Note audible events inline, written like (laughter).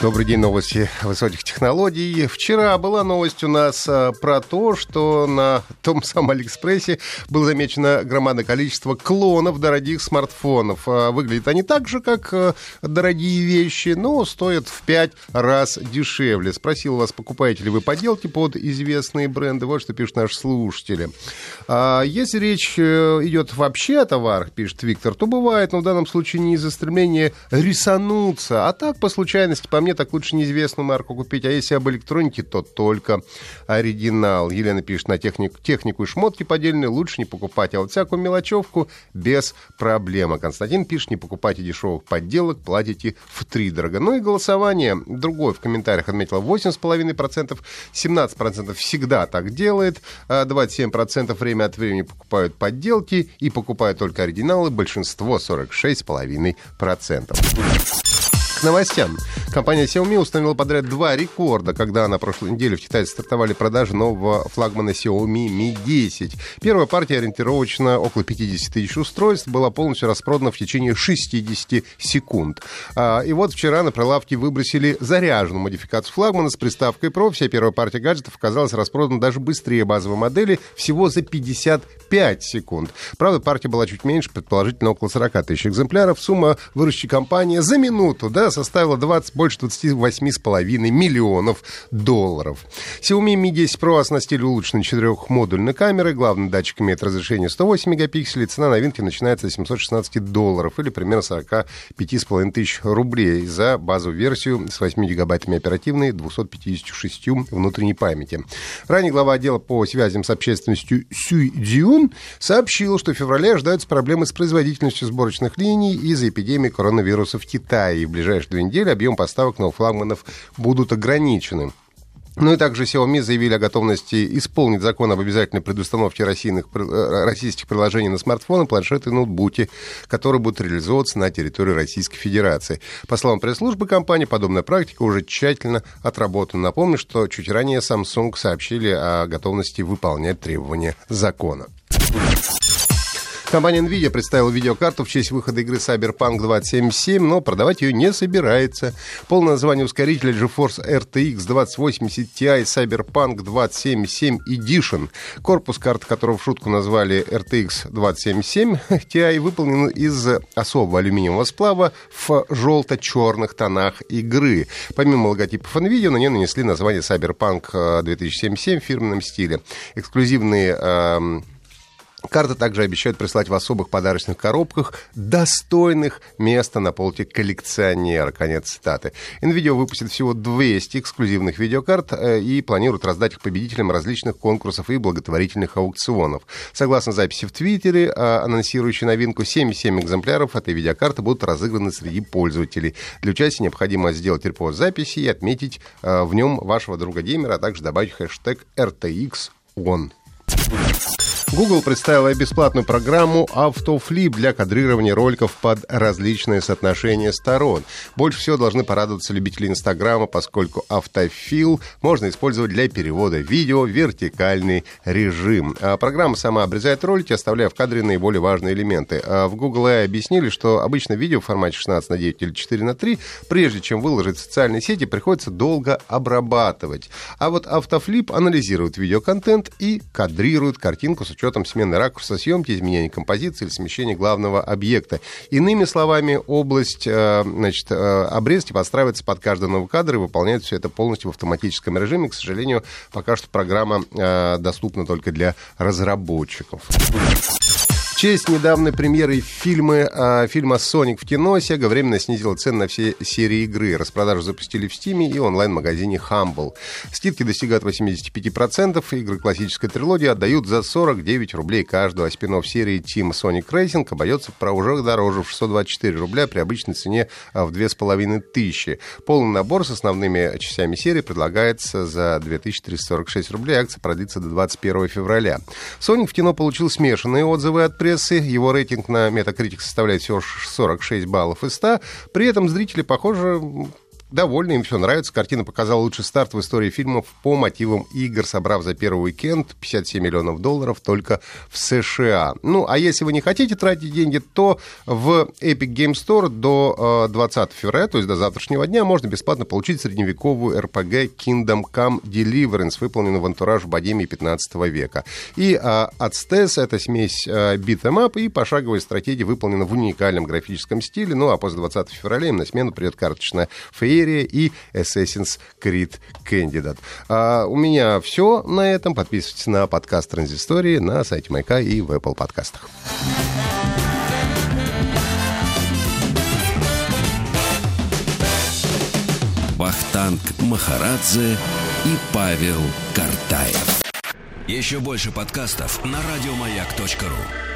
Добрый день, новости высоких технологий. Вчера была новость у нас а, про то, что на том самом Алиэкспрессе было замечено громадное количество клонов дорогих смартфонов. А, выглядят они так же, как а, дорогие вещи, но стоят в пять раз дешевле. Спросил вас, покупаете ли вы поделки под известные бренды. Вот что пишут наши слушатели. Если речь э, идет вообще о товарах, пишет Виктор, то бывает, но в данном случае не из-за стремления рисануться, а так по случайности, по мне, так лучше неизвестную марку купить. А если об электронике, то только оригинал. Елена пишет, на техник, технику и шмотки поддельные лучше не покупать, а вот всякую мелочевку без проблем. А Константин пишет, не покупайте дешевых подделок, платите в три дорого. Ну и голосование. Другой в комментариях отметил 8,5%, 17% всегда так делает, 27% время от времени покупают подделки и покупают только оригиналы, большинство 46,5% к новостям. Компания Xiaomi установила подряд два рекорда, когда на прошлой неделе в Китае стартовали продажи нового флагмана Xiaomi Mi 10. Первая партия ориентировочно около 50 тысяч устройств была полностью распродана в течение 60 секунд. А, и вот вчера на прилавке выбросили заряженную модификацию флагмана с приставкой Pro. Вся первая партия гаджетов оказалась распродана даже быстрее базовой модели, всего за 55 секунд. Правда, партия была чуть меньше, предположительно около 40 тысяч экземпляров. Сумма выручки компании за минуту, да, составила 20, больше 28,5 миллионов долларов. Xiaomi Mi 10 Pro оснастили улучшенной четырехмодульной камерой, главный датчик имеет разрешение 108 мегапикселей, цена новинки начинается с 716 долларов или примерно 45,5 тысяч рублей за базовую версию с 8 гигабайтами оперативной, 256 внутренней памяти. Ранее глава отдела по связям с общественностью Сюй Дзюн сообщил, что в феврале ожидаются проблемы с производительностью сборочных линий из-за эпидемии коронавируса в Китае. И в ближайшие две недели объем поставок новых флагманов будут ограничены. Ну и также Xiaomi заявили о готовности исполнить закон об обязательной предустановке российных, э, российских приложений на смартфоны, планшеты и ноутбуки, которые будут реализовываться на территории Российской Федерации. По словам пресс-службы компании, подобная практика уже тщательно отработана. Напомню, что чуть ранее Samsung сообщили о готовности выполнять требования закона. Компания NVIDIA представила видеокарту в честь выхода игры Cyberpunk 2077, но продавать ее не собирается. Полное название ускорителя GeForce RTX 2080 Ti Cyberpunk 2077 Edition. Корпус карты, которого в шутку назвали RTX 2077 (laughs) Ti, выполнен из особого алюминиевого сплава в желто-черных тонах игры. Помимо логотипов NVIDIA, на нее нанесли название Cyberpunk 2077 в фирменном стиле. Эксклюзивные э, Карты также обещают прислать в особых подарочных коробках, достойных места на полке коллекционера. Конец цитаты. NVIDIA выпустит всего 200 эксклюзивных видеокарт э, и планирует раздать их победителям различных конкурсов и благотворительных аукционов. Согласно записи в Твиттере, э, анонсирующей новинку, 77 экземпляров этой видеокарты будут разыграны среди пользователей. Для участия необходимо сделать репост записи и отметить э, в нем вашего друга-геймера, а также добавить хэштег RTX ON. Google представила бесплатную программу AutoFlip для кадрирования роликов под различные соотношения сторон. Больше всего должны порадоваться любители Инстаграма, поскольку автофил можно использовать для перевода видео в вертикальный режим. А программа сама обрезает ролики, оставляя в кадре наиболее важные элементы. А в Google AI объяснили, что обычно видео в формате 16 на 9 или 4 на 3, прежде чем выложить в социальные сети, приходится долго обрабатывать. А вот автофлип анализирует видеоконтент и кадрирует картинку с смены ракурса съемки, изменения композиции или смещения главного объекта. Иными словами, область э, значит, э, обрезки подстраивается под каждый новый кадр и выполняет все это полностью в автоматическом режиме. К сожалению, пока что программа э, доступна только для разработчиков честь недавней премьеры фильма, э, фильма «Соник» в кино Sega временно снизила цены на все серии игры. Распродажу запустили в Стиме и онлайн-магазине Humble. Скидки достигают 85%. Игры классической трилогии отдают за 49 рублей каждую, а спин серии Team Sonic Racing обойдется про уже дороже в 624 рубля при обычной цене а, в 2500. Полный набор с основными частями серии предлагается за 2346 рублей. Акция продлится до 21 февраля. Sonic в кино получил смешанные отзывы от прессы прессы. Его рейтинг на Metacritic составляет всего 46 баллов из 100. При этом зрители, похоже, довольны, им все нравится. Картина показала лучший старт в истории фильмов по мотивам игр, собрав за первый уикенд 57 миллионов долларов только в США. Ну, а если вы не хотите тратить деньги, то в Epic Game Store до 20 февраля, то есть до завтрашнего дня, можно бесплатно получить средневековую RPG Kingdom Come Deliverance, выполненную в антураж Богемии 15 века. И а, Ацтес — это смесь а, beat'em и пошаговой стратегии, выполнена в уникальном графическом стиле. Ну, а после 20 февраля им на смену придет карточная феерия серия и Assassin's Creed Candidate. А, у меня все на этом. Подписывайтесь на подкаст Транзистории на сайте Майка и в Apple подкастах. Вахтанг Махарадзе и Павел Картаев. Еще больше подкастов на радиомаяк.ру